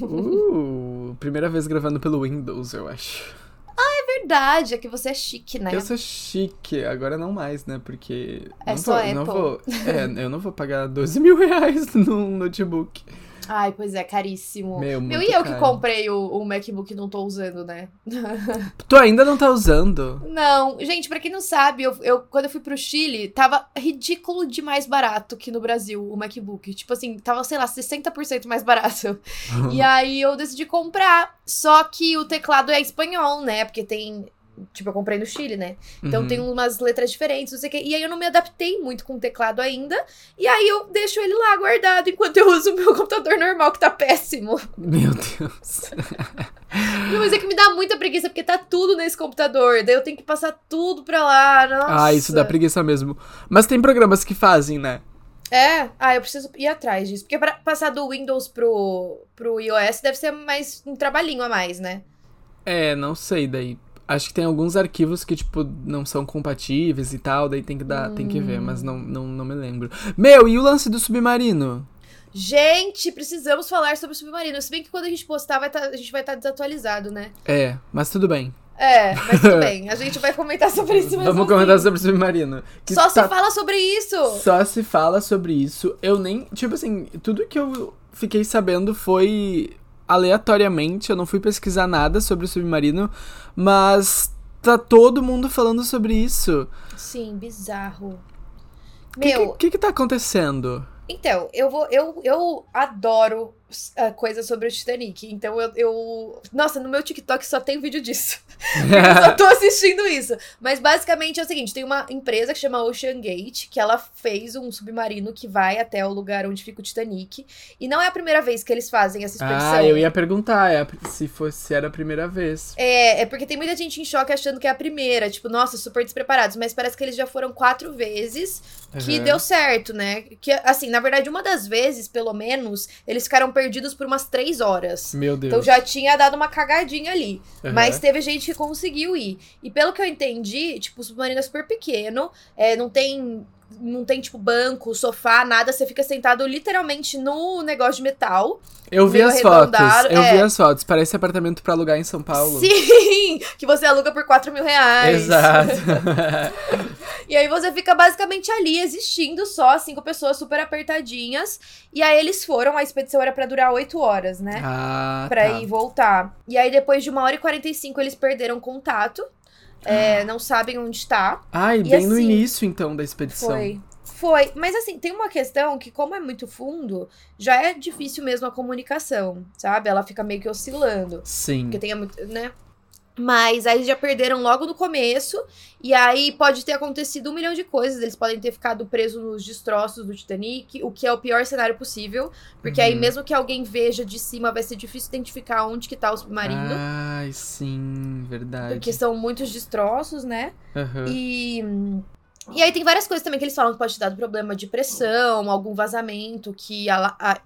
Uh, primeira vez gravando pelo Windows, eu acho. É verdade, é que você é chique, né? Eu sou chique, agora não mais, né? Porque. É não só vou, Não Apple. vou, é, eu não vou pagar 12 mil reais num notebook. Ai, pois é, caríssimo. Meu, Meu, e eu que caro. comprei o, o MacBook e não tô usando, né? Tu ainda não tá usando? Não, gente, pra quem não sabe, eu, eu- quando eu fui pro Chile, tava ridículo de mais barato que no Brasil o MacBook. Tipo assim, tava, sei lá, 60% mais barato. e aí eu decidi comprar. Só que o teclado é espanhol, né? Porque tem. Tipo, eu comprei no Chile, né? Então Uhum. tem umas letras diferentes, não sei o quê. E aí eu não me adaptei muito com o teclado ainda. E aí eu deixo ele lá guardado enquanto eu uso o meu computador normal, que tá péssimo. Meu Deus. Não, Mas é que me dá muita preguiça, porque tá tudo nesse computador. Daí eu tenho que passar tudo pra lá. Nossa. Ah, isso dá preguiça mesmo. Mas tem programas que fazem, né? É, ah, eu preciso ir atrás disso. Porque pra passar do Windows pro, pro iOS deve ser mais um trabalhinho a mais, né? É, não sei, daí. Acho que tem alguns arquivos que, tipo, não são compatíveis e tal, daí tem que dar, tem que ver, mas não, não, não me lembro. Meu, e o lance do submarino? Gente, precisamos falar sobre o submarino. Se bem que quando a gente postar, vai tá- a gente vai estar desatualizado, né? É, mas tudo bem. É, mas tudo bem. A gente vai comentar sobre isso mesmo. Vamos comentar assim. sobre o submarino. Que Só tá- se fala sobre isso. Só se fala sobre isso. Eu nem. Tipo assim, tudo que eu fiquei sabendo foi aleatoriamente. Eu não fui pesquisar nada sobre o submarino. Mas tá todo mundo falando sobre isso. Sim, bizarro. O que, Meu, que, que que tá acontecendo? Então, eu vou. Eu, eu adoro uh, coisas sobre o Titanic. Então eu, eu. Nossa, no meu TikTok só tem vídeo disso. eu só tô assistindo isso. Mas basicamente é o seguinte: tem uma empresa que chama Ocean Gate, que ela fez um submarino que vai até o lugar onde fica o Titanic. E não é a primeira vez que eles fazem essa expedição. ah, eu ia perguntar é, a- se fosse se era a primeira vez. É, é porque tem muita gente em choque achando que é a primeira. Tipo, nossa, super despreparados. Mas parece que eles já foram quatro vezes que Aham. deu certo, né? Que, assim, na verdade, uma das vezes, pelo menos, eles ficaram perdidos por umas três horas. Meu Deus. Então já tinha dado uma cagadinha ali. Aham. Mas teve gente que conseguiu ir. E pelo que eu entendi, tipo, o submarino é super pequeno, é, não tem. Não tem, tipo, banco, sofá, nada. Você fica sentado literalmente no negócio de metal. Eu vi as fotos. Eu vi é. as fotos. Parece apartamento pra alugar em São Paulo. Sim! Que você aluga por 4 mil reais. Exato. E aí você fica basicamente ali existindo só, cinco pessoas super apertadinhas. E aí eles foram, a expedição era pra durar oito horas, né? ah, Pra tá. ir voltar. E aí depois de uma hora e 45 eles perderam contato. É, não sabem onde tá. Ai, E bem no assim, início, então, da expedição. Foi. Foi. Mas assim, tem uma questão que, como é muito fundo, já é difícil mesmo a comunicação, sabe? Ela fica meio que oscilando. Sim. Porque tem muito, né? Mas aí eles já perderam logo no começo. E aí pode ter acontecido um milhão de coisas. Eles podem ter ficado presos nos destroços do Titanic, o que é o pior cenário possível. Porque aí, Uhum. mesmo que alguém veja de cima, vai ser difícil identificar onde que tá o submarino. Ai, sim, verdade. Porque são muitos destroços, né? Aham. E. E aí tem várias coisas também que eles falam que pode ter dado problema de pressão, algum vazamento que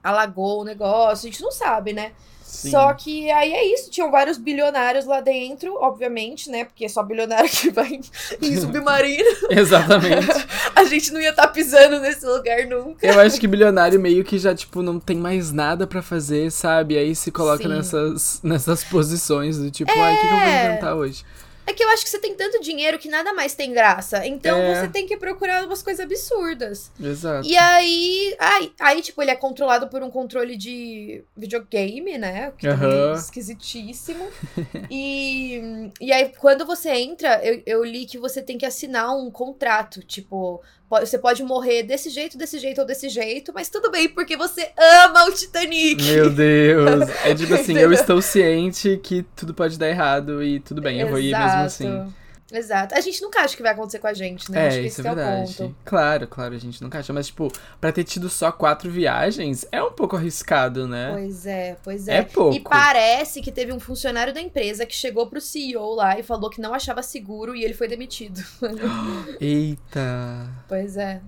alagou o negócio. A gente não sabe, né? Sim. Só que aí é isso, tinham vários bilionários lá dentro, obviamente, né? Porque é só bilionário que vai em submarino. Exatamente. A gente não ia estar pisando nesse lugar nunca. Eu acho que bilionário meio que já, tipo, não tem mais nada pra fazer, sabe? Aí se coloca Sim. nessas, nessas posições do tipo, ai, o que, que eu vou É. inventar hoje? É que eu acho que você tem tanto dinheiro que nada mais tem graça. Então É. você tem que procurar umas coisas absurdas. Exato. E aí, aí, aí, tipo, ele é controlado por um controle de videogame, né? Que também é esquisitíssimo. e, e aí, quando você entra, eu, eu li que você tem que assinar um contrato. Tipo, po- você pode morrer desse jeito, desse jeito ou desse jeito, mas tudo bem, porque você ama o Titanic. Meu Deus. É tipo assim, eu estou ciente que tudo pode dar errado e tudo bem, eu vou ir mesmo assim. Exato. A gente nunca acha que vai acontecer com a gente, né? Acho É, que isso é é o verdade. ponto. Claro, claro, a gente nunca acha. Mas, tipo, pra ter tido só quatro viagens, é um pouco arriscado, né? Pois é, pois É é. pouco. E parece que teve um funcionário da empresa que chegou pro CEO lá e falou que não achava seguro e ele foi demitido. Eita. pois é.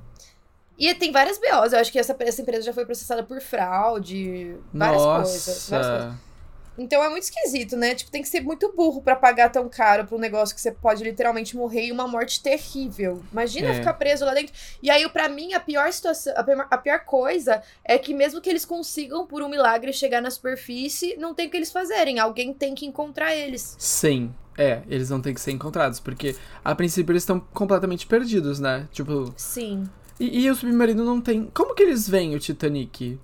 E tem várias BOs. Eu acho que essa, essa empresa já foi processada por fraude, várias Nossa. coisas. Várias coisas. Então é muito esquisito, né? Tipo, tem que ser muito burro pra pagar tão caro pra um negócio que você pode literalmente morrer e uma morte terrível. Imagina É. ficar preso lá dentro. E aí, pra mim, a pior situação, a pior- a pior coisa é que mesmo que eles consigam, por um milagre, chegar na superfície, não tem o que eles fazerem. Alguém tem que encontrar eles. Sim. É, eles vão ter que ser encontrados, porque a princípio eles estão completamente perdidos, né? Tipo. Sim. E, e o submarino não tem. Como que eles veem o Titanic?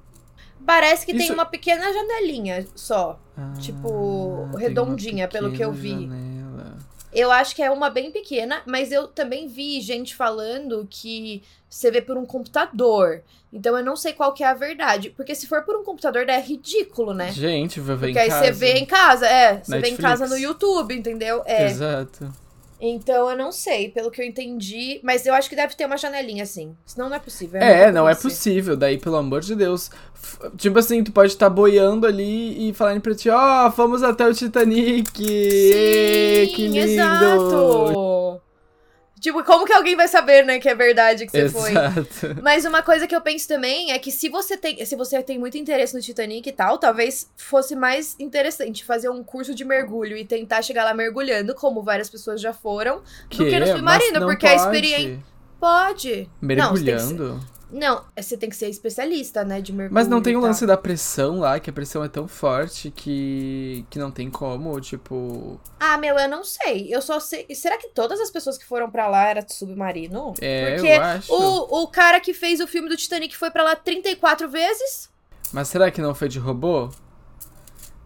Parece que tem Isso- uma pequena janelinha só. Ah, Tipo, tem redondinha, pelo que eu vi. janela. Eu acho que é uma bem pequena, mas eu também vi gente falando que você vê por um computador. Então eu não sei qual que é a verdade. Porque se for por um computador, daí é ridículo, né? Gente, vai ver Porque em aí casa. você vê em casa, é. Você vê em Netflix. casa no YouTube, entendeu? É. Exato. Então eu não sei, pelo que eu entendi. Mas eu acho que deve ter uma janelinha assim. Senão não é possível. É, muita não é possível. Daí, pelo amor de Deus. Tipo assim, tu pode estar boiando ali e falarem pra ti, ó, fomos até o Titanic. Ê, que lindo. exato. Tipo, como que alguém vai saber, né, que é verdade que você foi? Exato. Mas uma coisa que eu penso também é que se você tem, se você tem muito interesse no Titanic e tal, talvez fosse mais interessante fazer um curso de mergulho e tentar chegar lá mergulhando, como várias pessoas já foram, do que no submarino, porque a pode. experiência pode. Que Mergulhando. Não, você tem que ser especialista, né, de mergulho. Mas não tem o lance da pressão lá, que a pressão é tão forte que, que não tem como, tipo. Ah, meu, eu não sei. Eu só sei. Será que todas as pessoas que foram pra lá era de submarino? É, Porque eu acho. o, o cara que fez o filme do Titanic foi pra lá 34 vezes? Mas será que não foi de robô?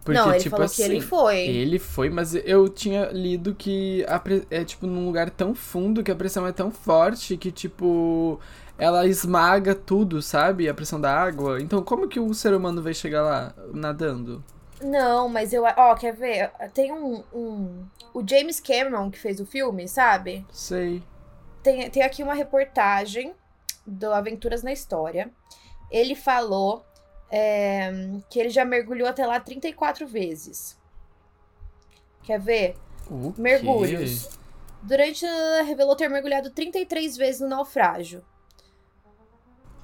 Porque, não, ele tipo falou assim, que ele foi. Ele foi, mas eu tinha lido que a é tipo num lugar tão fundo que a pressão é tão forte que tipo ela esmaga tudo, sabe? A pressão da água. Então como que o ser humano vai chegar lá nadando? Não, mas eu. Ó, quer ver? Tem um, um. O James Cameron que fez o filme, sabe? Sei. Tem, tem aqui uma reportagem do Aventuras na História. Ele falou é, que ele já mergulhou até lá 34 vezes. Quer ver? Mergulhos. Durante. Revelou ter mergulhado 33 vezes no naufrágio.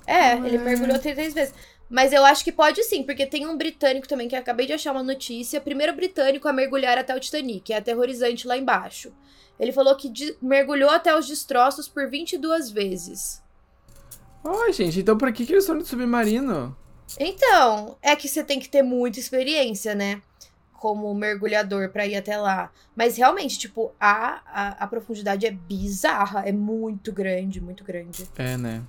É, ele Ué. mergulhou 33 vezes. Mas eu acho que pode sim, porque tem um britânico também que eu acabei de achar uma notícia. Primeiro britânico a mergulhar até o Titanic. É aterrorizante lá embaixo. Ele falou que mergulhou até os destroços por 22 vezes. Ai, gente, então por que, que eles foram de submarino? Então, é que você tem que ter muita experiência, né? Como mergulhador pra ir até lá. Mas realmente, tipo, a, a, a profundidade é bizarra. É muito grande, muito grande. É, né?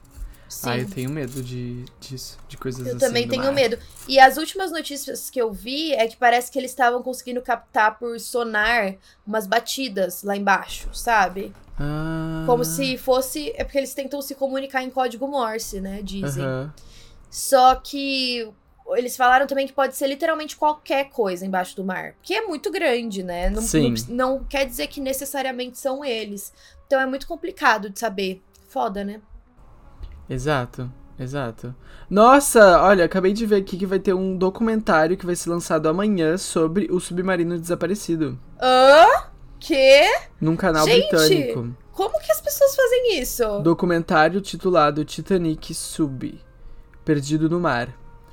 Sim. Ah, eu tenho medo de, disso, de coisas Eu assim. também do tenho medo. E as últimas notícias que eu vi é que parece que eles estavam conseguindo captar por sonar umas batidas lá embaixo, sabe? Ah. Como se fosse. É porque eles tentam se comunicar em código Morse, né? Dizem. Aham. Só que eles falaram também que pode ser literalmente qualquer coisa embaixo do mar. Porque é muito grande, né? Não, Sim. não, não quer dizer que necessariamente são eles. Então é muito complicado de saber. Foda, né? Exato, exato. Nossa, olha, acabei de ver aqui que vai ter um documentário que vai ser lançado amanhã sobre o submarino desaparecido. Hã? Que? Num canal Gente! britânico. Como que as pessoas fazem isso? Documentário titulado Titanic Sub Perdido no Mar.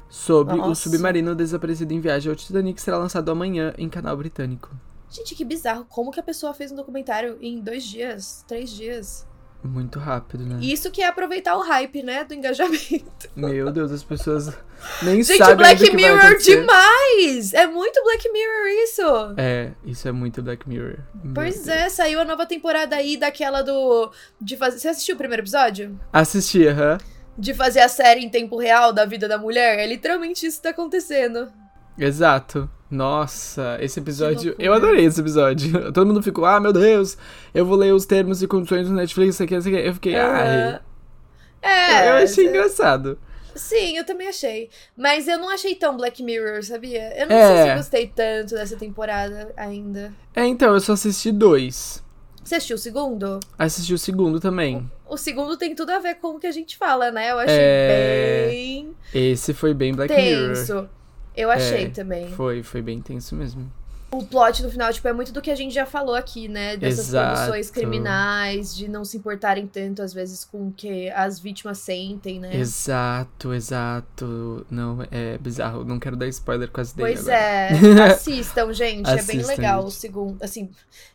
Sobre o Nossa. submarino desaparecido em viagem ao Titanic será lançado amanhã em canal britânico. Gente, que bizarro. Como que a pessoa fez um documentário em dois dias, três dias? Muito rápido, né? Isso que é aproveitar o hype, né? Do engajamento. Meu Deus, as pessoas nem Gente, sabem Black ainda o que Mirror demais! É muito Black Mirror isso! É, isso é muito Black Mirror. Meu Pois Deus. é, saiu a nova temporada aí daquela do. De fazer. Você assistiu o primeiro episódio? Assisti, aham. De fazer a série em tempo real da vida da mulher? É literalmente isso que tá acontecendo. Exato. Nossa, esse episódio. Eu adorei esse episódio. Todo mundo ficou, ah, meu Deus, eu vou ler os termos e condições do Netflix, isso aqui, isso aqui. Eu fiquei, ai. É. eu achei é- engraçado. Sim, eu também achei. Mas eu não achei tão Black Mirror, sabia? Eu não É. sei se eu gostei tanto dessa temporada ainda. É, então, eu só assisti dois. Você assistiu o segundo? Assisti o segundo também. O segundo tem tudo a ver com o que a gente fala, né? Eu achei É, bem Esse foi bem Black Mirror. Eu achei É, também. Foi, foi bem tenso mesmo. o plot no final, tipo, é muito do que a gente já falou aqui, né? Dessas Exato. produções criminais, de não se importarem tanto, às vezes, com o que as vítimas sentem, né? Exato, exato. Não, é bizarro. Não quero dar spoiler com as ideias Pois agora. é, assistam, gente. é bem Assistam, legal gente. o segundo. Assim,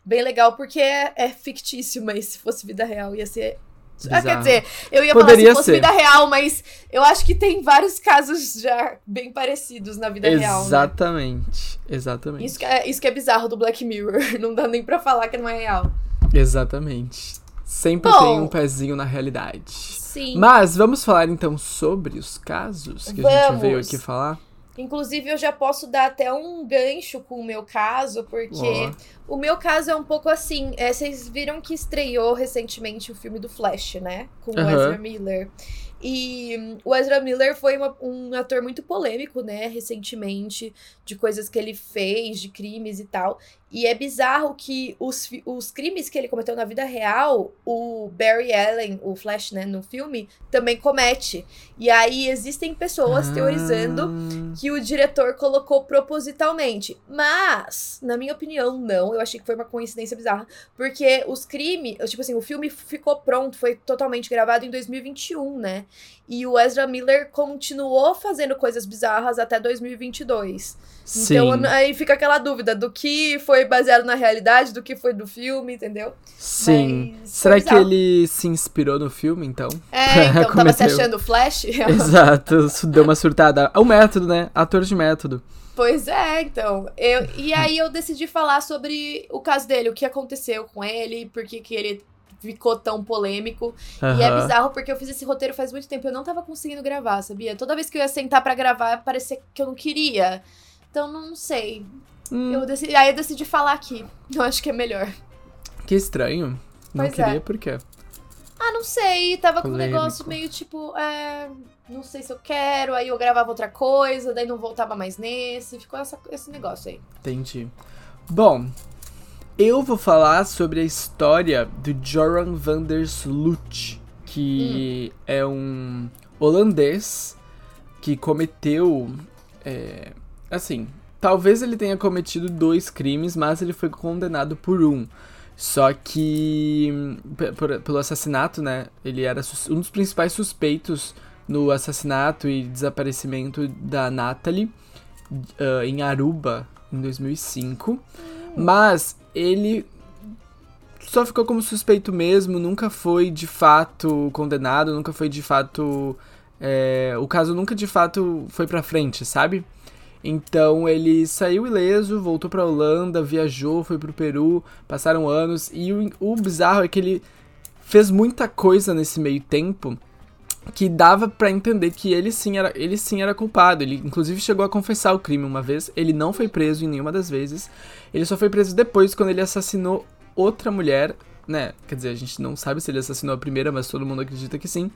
bem legal porque é, é fictício, mas se fosse vida real ia ser. Ah, quer Bizarro. dizer, eu ia Poderia falar se fosse ser. vida real, mas eu acho que tem vários casos já bem parecidos na vida real. Né? Exatamente. Exatamente. Isso que, é, isso que é bizarro do Black Mirror. Não dá nem pra falar que não é real. Exatamente. Sempre Bom. tem um pezinho na realidade. Sim. Mas vamos falar então sobre os casos que a gente Vamos. veio aqui falar? Inclusive, eu já posso dar até um gancho com o meu caso, porque o meu caso é um pouco assim. é, vocês viram que estreou recentemente o filme do Flash, né? Com o. Ezra Miller. E o Ezra Miller foi uma- um ator muito polêmico, né? Recentemente, de coisas que ele fez, de crimes e tal. E é bizarro que os, os crimes que ele cometeu na vida real, o Barry Allen, o Flash, né, no filme, também comete. E aí existem pessoas teorizando Ah, que o diretor colocou propositalmente. Mas, na minha opinião, não. Eu achei que foi uma coincidência bizarra. Porque os crimes, tipo assim, o filme ficou pronto, foi totalmente gravado em 2021, né? E o Ezra Miller continuou fazendo coisas bizarras até 2022. Sim. Então aí fica aquela dúvida do que foi baseado na realidade, do que foi do filme, entendeu? Sim. Mas Será que bizarro. ele se inspirou no filme, então? É, então tava se achando Flash? Exato, isso deu uma surtada. É o método, né? Ator de método. Pois é, então. Eu, e aí eu decidi falar sobre o caso dele, o que aconteceu com ele, por que que ele ficou tão polêmico. E é bizarro porque eu fiz esse roteiro faz muito tempo, eu não tava conseguindo gravar, sabia? Toda vez que eu ia sentar pra gravar, parecia que eu não queria. Então não sei. Hum, Eu decidi, aí eu decidi falar aqui. Eu acho que é melhor. que estranho. Não Pois queria, é. por quê? Ah, não sei, tava com um Polêmico. negócio meio tipo, é, não sei se eu quero, aí eu gravava outra coisa, daí não voltava mais nesse, ficou essa- esse negócio aí. Entendi. Bom, eu vou falar sobre a história do Joran van der Sloot, que é um holandês que cometeu. é, assim, talvez ele tenha cometido dois crimes, mas ele foi condenado por um. Só que, por- pelo assassinato, né? Ele era um dos principais suspeitos no assassinato e desaparecimento da Natalie ah, em Aruba em 2005. Mas ele só ficou como suspeito mesmo, nunca foi de fato condenado, nunca foi de fato. é, o caso nunca de fato foi pra frente, sabe? Então ele saiu ileso, voltou pra Holanda, viajou, foi pro Peru, passaram anos e o, o bizarro é que ele fez muita coisa nesse meio tempo que dava pra entender que ele sim era ele sim era culpado. Ele inclusive chegou a confessar o crime uma vez. Ele não foi preso em nenhuma das vezes. Ele só foi preso depois quando ele assassinou outra mulher, né? Quer dizer, a gente não sabe se ele assassinou a primeira, mas todo mundo acredita que sim.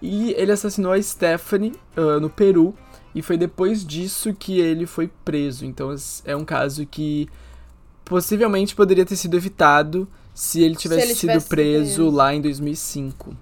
E ele assassinou a Stephanie ah, no Peru. E foi depois disso que ele foi preso. Então é um caso que possivelmente poderia ter sido evitado se ele tivesse ele sido tivesse sido preso, preso. lá em 2005.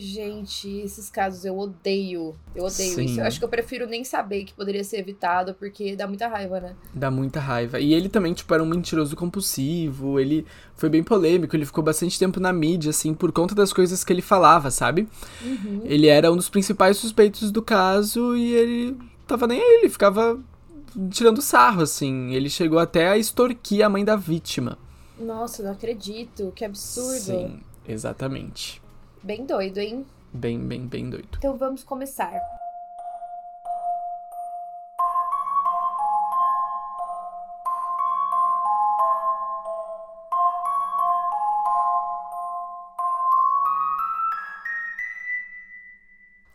Gente, esses casos eu odeio. Eu odeio Sim. isso. Eu acho que eu prefiro nem saber que poderia ser evitado, porque dá muita raiva, né? Dá muita raiva. E ele também, tipo, era um mentiroso compulsivo. Ele foi bem polêmico. Ele ficou bastante tempo na mídia, assim, por conta das coisas que ele falava, sabe? Uhum. Ele era um dos principais suspeitos do caso e ele tava nem aí. Ele ficava tirando sarro, assim. Ele chegou até a extorquir a mãe da vítima. Nossa, não acredito. Que absurdo. Sim, exatamente. Bem doido, hein? Bem, bem, bem doido. Então vamos começar.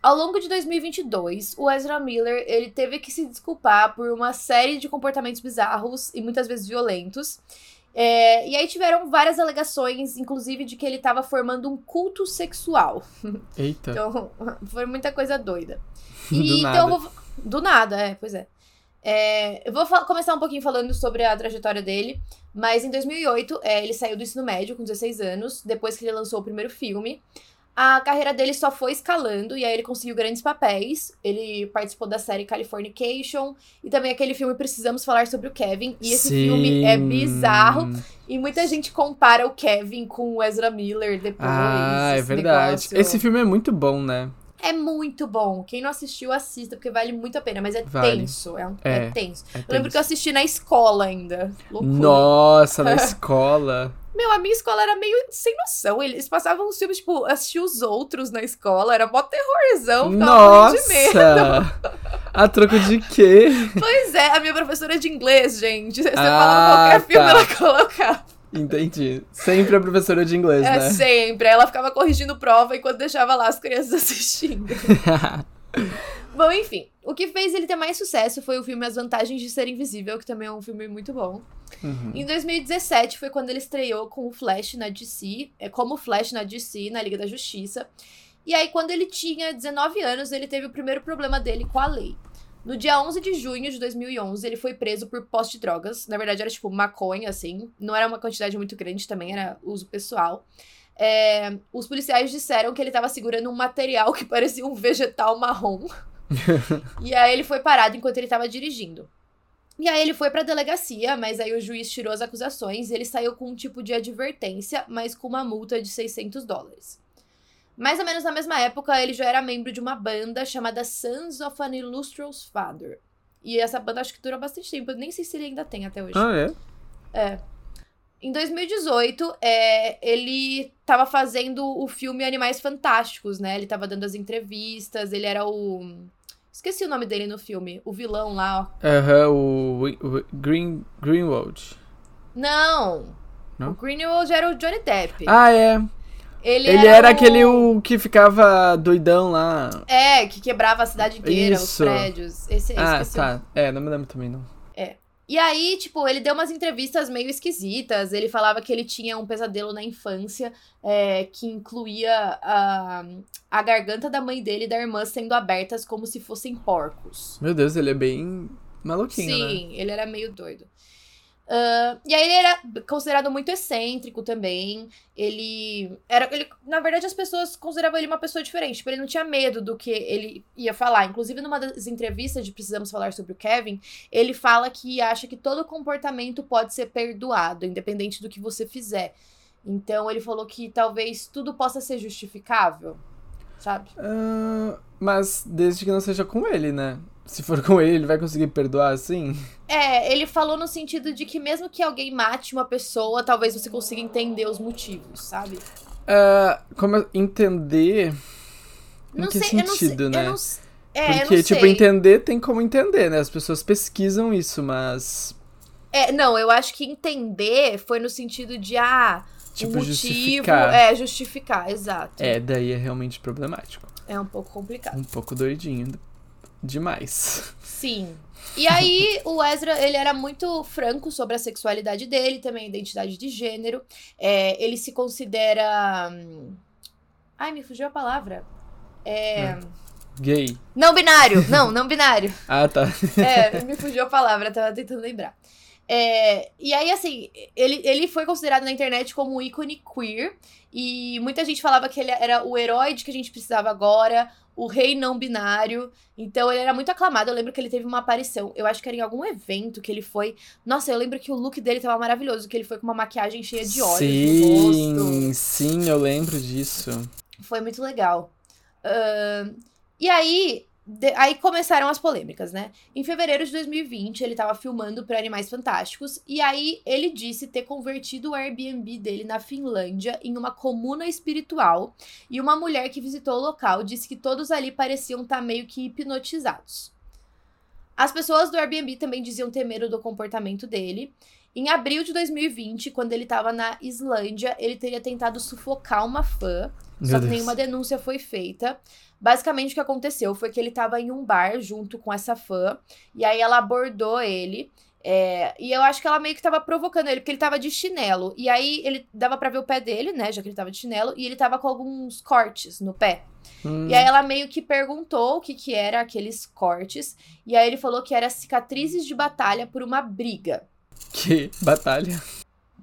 Ao longo de 2022, o Ezra Miller ele teve que se desculpar por uma série de comportamentos bizarros e muitas vezes violentos. É, e aí tiveram várias alegações, inclusive de que ele estava formando um culto sexual. Eita, Então, foi muita coisa doida. do E, nada. Então, eu vou... Do nada, é, pois é. É, eu vou começar um pouquinho falando sobre a trajetória dele, mas em 2008 é, ele saiu do ensino médio com 16 anos, depois que ele lançou o primeiro filme. A carreira dele só foi escalando e aí ele conseguiu grandes papéis. Ele participou da série Californication e também aquele filme Precisamos Falar sobre o Kevin. E esse Sim. filme é bizarro. E muita gente compara o Kevin com o Ezra Miller depois. Ah, é verdade. negócio. Esse filme é muito bom, né? É muito bom. Quem não assistiu, assista, porque vale muito a pena. Mas é Vale. tenso. É, um- É, é tenso. É Eu lembro que eu tenso. assisti na escola ainda. Loucura. Nossa, na escola. Meu, a minha escola era meio sem noção. Eles passavam os filmes, tipo, assistir os outros na escola. Era mó terrorzão. De medo. Nossa! A troco de quê? Pois é, a minha professora de inglês, gente. Você Ah, falava qualquer filme, tá. ela colocava. Entendi. Sempre a professora de inglês, É né? sempre. Ela ficava corrigindo prova enquanto deixava lá as crianças assistindo. Bom, enfim. O que fez ele ter mais sucesso foi o filme As Vantagens de Ser Invisível, que também é um filme muito bom. Uhum. Em 2017 foi quando ele estreou com o Flash na DC, é como Flash na DC, na Liga da Justiça. E aí, quando ele tinha 19 anos, ele teve o primeiro problema dele com a lei. No dia 11 de junho de 2011, ele foi preso por posse de drogas. Na verdade, era tipo maconha, assim. Não era uma quantidade muito grande também, era uso pessoal. É, os policiais disseram que ele estava segurando um material que parecia um vegetal marrom. e aí ele foi parado enquanto ele estava dirigindo. E aí ele foi pra delegacia, mas aí o juiz tirou as acusações e ele saiu com um tipo de advertência, mas com uma multa de 600 dólares. Mais ou menos na mesma época, ele já era membro de uma banda chamada Sons of an Illustrious Father. E essa banda acho que dura bastante tempo, eu nem sei se ele ainda tem até hoje. Ah, é? É. Em 2018, é, ele tava fazendo o filme Animais Fantásticos, né? Ele tava dando as entrevistas, ele era o. Esqueci o nome dele no filme. O vilão lá, ó. Aham, o, o Green, Greenwald. Não! Não? O Greenwald era o Johnny Depp. Ah, é. Ele, Ele era o- aquele o que ficava doidão lá. É, que quebrava a cidade inteira, os Isso. prédios. Esse, Ah, esqueci tá. É, não me lembro também, não. E aí, tipo, ele deu umas entrevistas meio esquisitas. Ele falava que ele tinha um pesadelo na infância é, que incluía a, a garganta da mãe dele e da irmã sendo abertas como se fossem porcos. Meu Deus, ele é bem maluquinho, né? Sim, ele era meio doido. Ah, e aí ele era considerado muito excêntrico também. Ele era. Ele, na verdade, as pessoas consideravam ele uma pessoa diferente. Tipo, ele não tinha medo do que ele ia falar. Inclusive, numa das entrevistas de Precisamos Falar sobre o Kevin, ele fala que acha que todo comportamento pode ser perdoado, independente do que você fizer. Então ele falou que talvez tudo possa ser justificável. Sabe? Ah, mas desde que não seja com ele, né? Se for com ele, ele vai conseguir perdoar assim? É, ele falou no sentido de que mesmo que alguém mate uma pessoa, talvez você consiga entender os motivos, sabe? Ah, como eu- entender. Em não que sei, eu não sei, sentido, né? eu não, é, eu Porque, não tipo, sei. entender tem como entender, né? As pessoas pesquisam isso, mas. É, não, eu acho que entender foi no sentido de, ah, Tipo, o motivo justificar. é justificar, exato. É, daí é realmente problemático. É um pouco complicado. Um pouco doidinho. Demais. Sim. E aí, o Ezra, ele era muito franco sobre a sexualidade dele, também a identidade de gênero. É, ele se considera. hum, Ai, me fugiu a palavra. É. Gay. Não binário! Não, não binário. Ah, tá. É, me fugiu a palavra, tava tentando lembrar. É, e aí, assim, ele, ele foi considerado na internet como um ícone queer. E muita gente falava que ele era o herói de que a gente precisava agora, o rei não binário. Então ele era muito aclamado. Eu lembro que ele teve uma aparição. Eu acho que era em algum evento que ele foi. Nossa, eu lembro que o look dele tava maravilhoso, que ele foi com uma maquiagem cheia de olhos no rosto. Sim, sim, eu lembro disso. Foi muito legal. Ahn, e aí, de- aí começaram as polêmicas, né? Em fevereiro de 2020, ele tava filmando para Animais Fantásticos. E aí, ele disse ter convertido o Airbnb dele na Finlândia em uma comuna espiritual. E uma mulher que visitou o local disse que todos ali pareciam estar meio que hipnotizados. As pessoas do Airbnb também diziam ter medo do comportamento dele. Em abril de 2020, quando ele tava na Islândia, ele teria tentado sufocar uma fã. Meu Só que Deus. nenhuma denúncia foi feita. Basicamente, o que aconteceu foi que ele tava em um bar junto com essa fã. E aí ela abordou ele. é, e eu acho que ela meio que tava provocando ele, porque ele tava de chinelo. E aí ele dava pra ver o pé dele, né? Já que ele tava de chinelo. E ele tava com alguns cortes no pé. Hum, E aí ela meio que perguntou o que que era aqueles cortes. E aí ele falou que era cicatrizes de batalha por uma briga. Que batalha.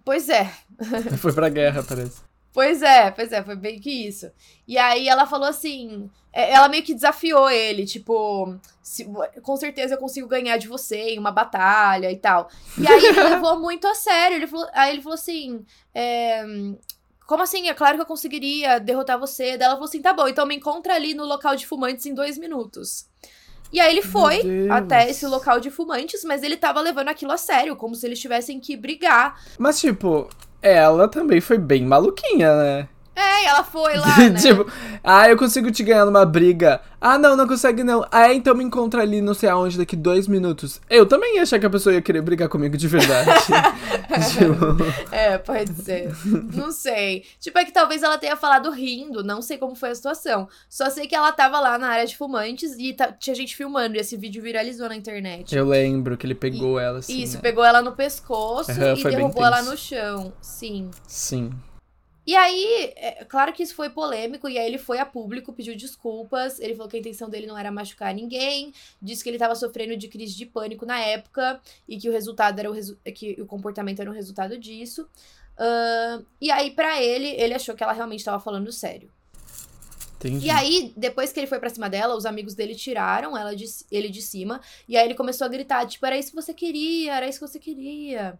Pois é. Foi pra guerra, parece. Pois é, pois é, foi bem que isso. E aí ela falou assim, é, ela meio que desafiou ele, tipo, se, com certeza eu consigo ganhar de você em uma batalha e tal. E aí ele levou muito a sério. Ele falou, aí ele falou assim, é, como assim? É claro que eu conseguiria derrotar você. Daí ela falou assim, tá bom, então me encontra ali no local de fumantes em dois minutos. E aí ele foi até esse local de fumantes, mas ele tava levando aquilo a sério, como se eles tivessem que brigar. Mas, tipo, ela também foi bem maluquinha, né? É, ela foi lá, né? tipo, ah, eu consigo te ganhar numa briga. Ah, não, não consegue não. Ah, então me encontra ali não sei aonde daqui dois minutos. Eu também ia achar que a pessoa ia querer brigar comigo de verdade. tipo... É, pode ser. Não sei. Tipo, é que talvez ela tenha falado rindo, não sei como foi a situação. Só sei que ela tava lá na área de fumantes e tinha gente filmando e esse vídeo viralizou na internet. Eu lembro que ele pegou e, ela assim. Isso, né? pegou ela no pescoço uhum, e derrubou ela no chão. Sim. Sim. E aí, é, claro que isso foi polêmico, e aí ele foi a público, pediu desculpas. Ele falou que a intenção dele não era machucar ninguém, disse que ele estava sofrendo de crise de pânico na época e que o resultado era o resu que o comportamento era um resultado disso. Uh, e aí, para ele, ele achou que ela realmente estava falando sério. Entendi. E aí, depois que ele foi pra cima dela, os amigos dele tiraram ela de, ele de cima. E aí ele começou a gritar, tipo, era isso que você queria, era isso que você queria.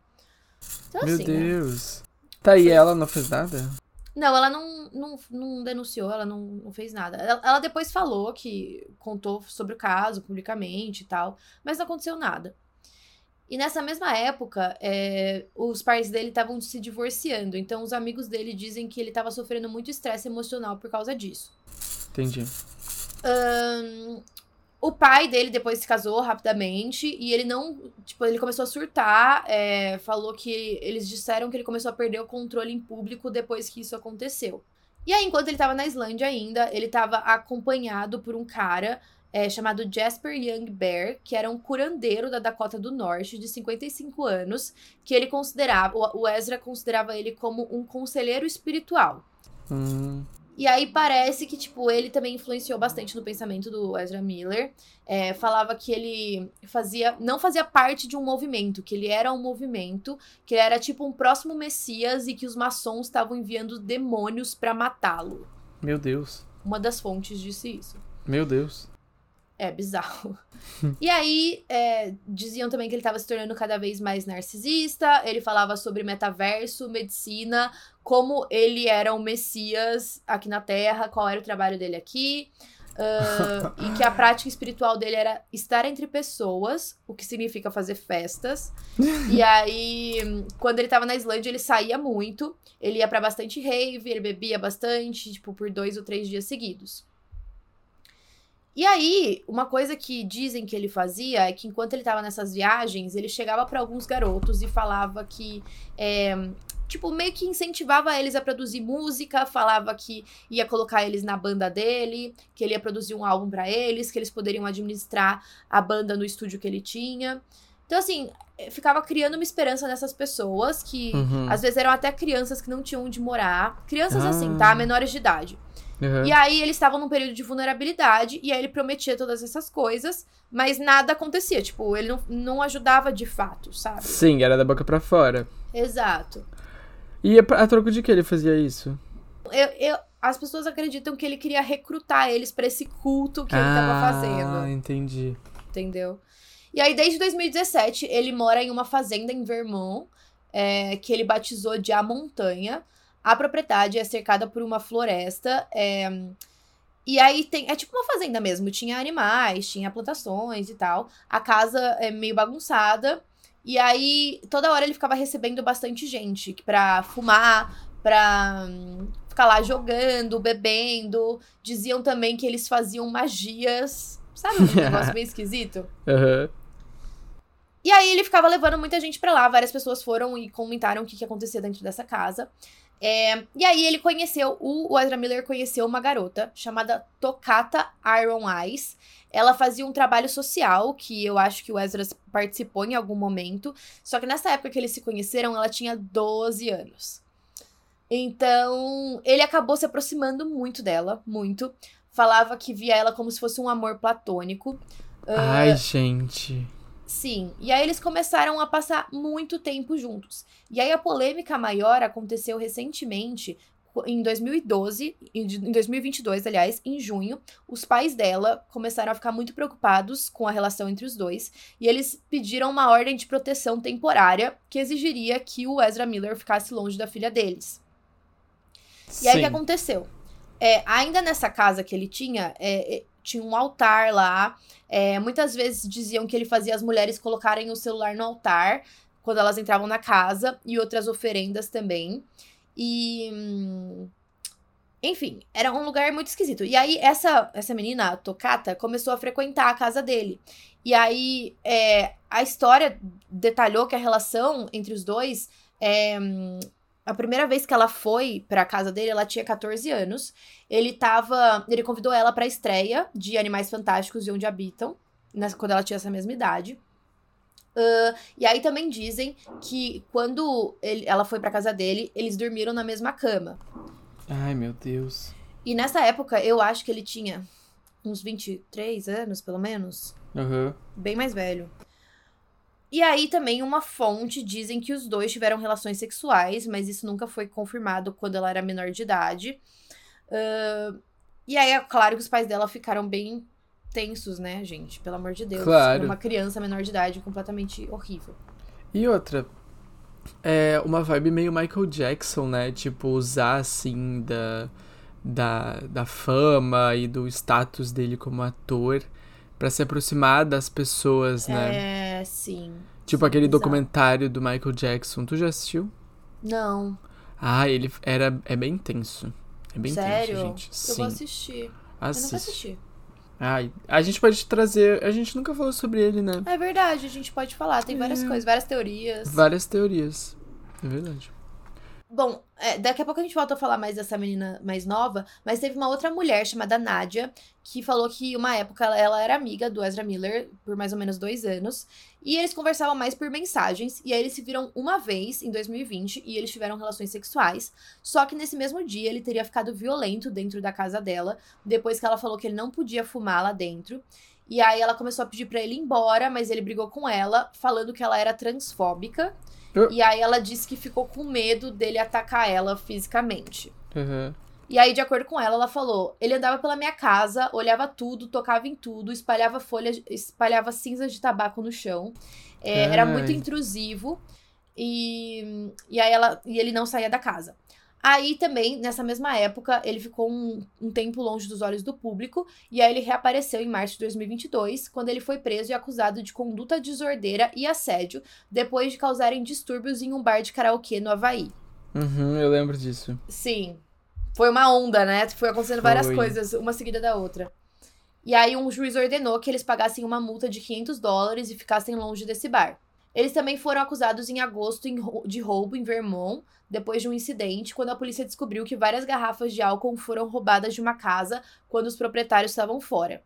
Então, Meu assim, né? Deus. Né? Tá, e ela não fez nada? Não, ela não, não, não denunciou, ela não, não fez nada. Ela, ela, depois falou que contou sobre o caso publicamente e tal, mas não aconteceu nada. E nessa mesma época, é, os pais dele estavam se divorciando, então os amigos dele dizem que ele estava sofrendo muito estresse emocional por causa disso. Entendi. Um, o pai dele depois se casou rapidamente e ele não. Tipo, ele começou a surtar. É, falou que eles disseram que ele começou a perder o controle em público depois que isso aconteceu. E aí, enquanto ele tava na Islândia ainda, ele tava acompanhado por um cara é, chamado Jasper Young Bear, que era um curandeiro da Dakota do Norte, de 55 anos, que ele considerava. O Ezra considerava ele como um conselheiro espiritual. Hum. E aí parece que, tipo, ele também influenciou bastante no pensamento do Ezra Miller. É, falava que ele fazia. não fazia parte de um movimento, que ele era um movimento, que ele era tipo um próximo Messias e que os maçons estavam enviando demônios para matá-lo. Meu Deus. Uma das fontes disse isso. Meu Deus. É bizarro. e aí, é, diziam também que ele estava se tornando cada vez mais narcisista. Ele falava sobre metaverso, medicina, como ele era o Messias aqui na Terra, qual era o trabalho dele aqui. Uh, e que a prática espiritual dele era estar entre pessoas, o que significa fazer festas. e aí, quando ele tava na Islândia, ele saía muito. Ele ia para bastante rave, ele bebia bastante, tipo, por dois ou três dias seguidos. E aí, uma coisa que dizem que ele fazia é que enquanto ele estava nessas viagens, ele chegava para alguns garotos e falava que. É, tipo, meio que incentivava eles a produzir música, falava que ia colocar eles na banda dele, que ele ia produzir um álbum para eles, que eles poderiam administrar a banda no estúdio que ele tinha. Então, assim, ficava criando uma esperança nessas pessoas que uhum. às vezes eram até crianças que não tinham onde morar. Crianças ah. assim, tá? Menores de idade. Uhum. E aí eles estavam num período de vulnerabilidade, e aí ele prometia todas essas coisas, mas nada acontecia. Tipo, ele não, não ajudava de fato, sabe? Sim, era da boca para fora. Exato. E a, a, troco de que ele fazia isso? Eu, eu, as pessoas acreditam que ele queria recrutar eles para esse culto que ah, ele tava fazendo. Ah, entendi. Entendeu? E aí, desde 2017, ele mora em uma fazenda em Vermont, é, que ele batizou de A Montanha. A propriedade é cercada por uma floresta. É, e aí tem. É tipo uma fazenda mesmo. Tinha animais, tinha plantações e tal. A casa é meio bagunçada. E aí, toda hora ele ficava recebendo bastante gente pra fumar, pra hum, ficar lá jogando, bebendo. Diziam também que eles faziam magias. Sabe um negócio meio esquisito? Uhum. E aí ele ficava levando muita gente para lá. Várias pessoas foram e comentaram o que, que acontecia dentro dessa casa. É, e aí ele conheceu, o, Ezra Miller conheceu uma garota chamada Tocata Iron Eyes. Ela fazia um trabalho social, que eu acho que o Ezra participou em algum momento. Só que nessa época que eles se conheceram, ela tinha 12 anos. Então, ele acabou se aproximando muito dela, muito. Falava que via ela como se fosse um amor platônico. Ai, uh, gente. Sim, e aí eles começaram a passar muito tempo juntos. E aí a polêmica maior aconteceu recentemente em 2012, em 2022, aliás, em junho, os pais dela começaram a ficar muito preocupados com a relação entre os dois e eles pediram uma ordem de proteção temporária que exigiria que o Ezra Miller ficasse longe da filha deles. E aí o que aconteceu? É, ainda nessa casa que ele tinha, é, é, tinha um altar lá. É, muitas vezes diziam que ele fazia as mulheres colocarem o celular no altar quando elas entravam na casa e outras oferendas também. E. Enfim, era um lugar muito esquisito. E aí, essa, essa menina, a Tocata, começou a frequentar a casa dele. E aí, é, a história detalhou que a relação entre os dois. É, a primeira vez que ela foi pra casa dele, ela tinha 14 anos. Ele tava. Ele convidou ela pra estreia de Animais Fantásticos e Onde Habitam, quando ela tinha essa mesma idade. Uh, e aí também dizem que quando ele, ela foi pra casa dele, eles dormiram na mesma cama. Ai, meu Deus. E nessa época, eu acho que ele tinha uns 23 anos, pelo menos. Uhum. Bem mais velho. E aí também uma fonte dizem que os dois tiveram relações sexuais, mas isso nunca foi confirmado quando ela era menor de idade. Uh, e aí é claro que os pais dela ficaram bem tensos, né, gente? Pelo amor de Deus. Claro. Uma criança menor de idade completamente horrível. E outra, é uma vibe meio Michael Jackson, né? Tipo, usar assim da, da, da fama e do status dele como ator para se aproximar das pessoas, né? É, sim. Tipo sim, aquele exato. documentário do Michael Jackson. Tu já assistiu? Não. Ah, ele era é bem tenso. É bem Sério? tenso, gente. Eu sim. vou assistir. Assiste. Eu não vou assistir. Ai, a gente pode trazer. A gente nunca falou sobre ele, né? É verdade, a gente pode falar. Tem várias É. coisas, várias teorias. Várias teorias. É verdade. Bom, é, daqui a pouco a gente volta a falar mais dessa menina mais nova, mas teve uma outra mulher chamada Nadia, que falou que uma época ela, era amiga do Ezra Miller por mais ou menos dois anos, e eles conversavam mais por mensagens, e aí eles se viram uma vez em 2020 e eles tiveram relações sexuais, só que nesse mesmo dia ele teria ficado violento dentro da casa dela, depois que ela falou que ele não podia fumar lá dentro. E aí ela começou a pedir pra ele ir embora, mas ele brigou com ela, falando que ela era transfóbica. Uh. E aí ela disse que ficou com medo dele atacar ela fisicamente. Uhum. E aí, de acordo com ela, ela falou: ele andava pela minha casa, olhava tudo, tocava em tudo, espalhava folhas, espalhava cinzas de tabaco no chão. É, era muito intrusivo. E, e aí ela e ele não saía da casa. Aí também, nessa mesma época, ele ficou um, um tempo longe dos olhos do público, e aí ele reapareceu em março de 2022, quando ele foi preso e acusado de conduta desordeira e assédio, depois de causarem distúrbios em um bar de karaokê no Havaí. Uhum, eu lembro disso. Sim. Foi uma onda, né? Foi acontecendo várias Foi. coisas, uma seguida da outra. E aí um juiz ordenou que eles pagassem uma multa de 500 dólares e ficassem longe desse bar. Eles também foram acusados em agosto de roubo em Vermont, depois de um incidente, quando a polícia descobriu que várias garrafas de álcool foram roubadas de uma casa quando os proprietários estavam fora.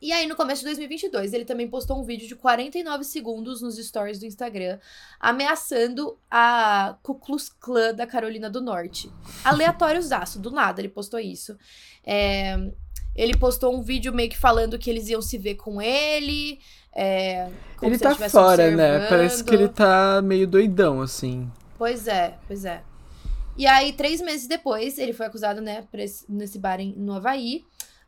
E aí, no começo de 2022, ele também postou um vídeo de 49 segundos nos stories do Instagram, ameaçando a Ku Klux Klan da Carolina do Norte. Aleatóriozaço, do nada ele postou isso. É, ele postou um vídeo meio que falando que eles iam se ver com ele. é, ele tá estivesse fora, né? observando. Parece que ele tá meio doidão, assim. Pois é, pois é. E aí, três meses depois, ele foi acusado, né, esse- nesse bar em, no Havaí.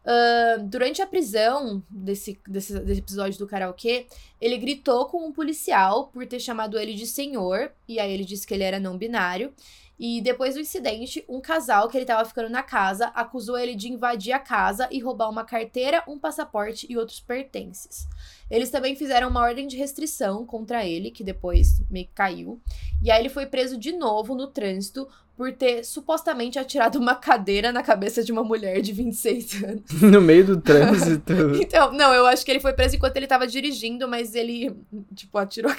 Ahn, durante a prisão desse, desse, desse episódio do karaokê, ele gritou com um policial por ter chamado ele de senhor, e aí ele disse que ele era não binário. E depois do incidente, um casal que ele tava ficando na casa acusou ele de invadir a casa e roubar uma carteira, um passaporte e outros pertences. Eles também fizeram uma ordem de restrição contra ele, que depois meio que caiu. E aí ele foi preso de novo no trânsito por ter supostamente atirado uma cadeira na cabeça de uma mulher de 26 anos. No meio do trânsito. Então, não, eu acho que ele foi preso enquanto ele tava dirigindo, mas ele, tipo, atirou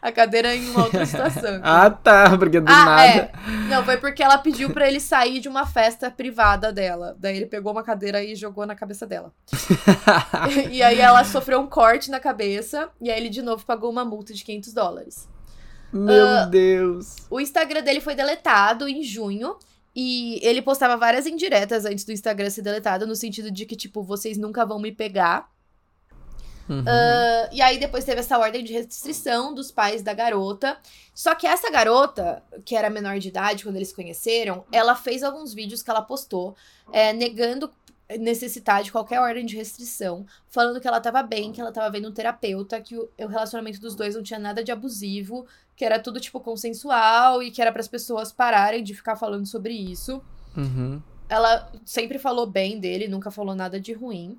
a, cadeira em uma outra situação. ah, tá, porque do Ah, nada. é. Não, foi porque ela pediu pra ele sair de uma festa privada dela. Daí ele pegou uma cadeira e jogou na cabeça dela. e aí ela sofreu um corte na cabeça, e aí ele de novo pagou uma multa de 500 dólares. Meu Ah, Deus. O Instagram dele foi deletado em junho. E ele postava várias indiretas antes do Instagram ser deletado, no sentido de que, tipo, vocês nunca vão me pegar. Uhum. Uh, e aí depois teve essa ordem de restrição dos pais da garota. Só que essa garota, que era menor de idade quando eles se conheceram, ela fez alguns vídeos que ela postou é, negando necessitar de qualquer ordem de restrição, falando que ela tava bem, que ela tava vendo um terapeuta, que o, o relacionamento dos dois não tinha nada de abusivo, que era tudo, tipo, consensual e que era para as pessoas pararem de ficar falando sobre isso. Uhum. Ela sempre falou bem dele, nunca falou nada de ruim.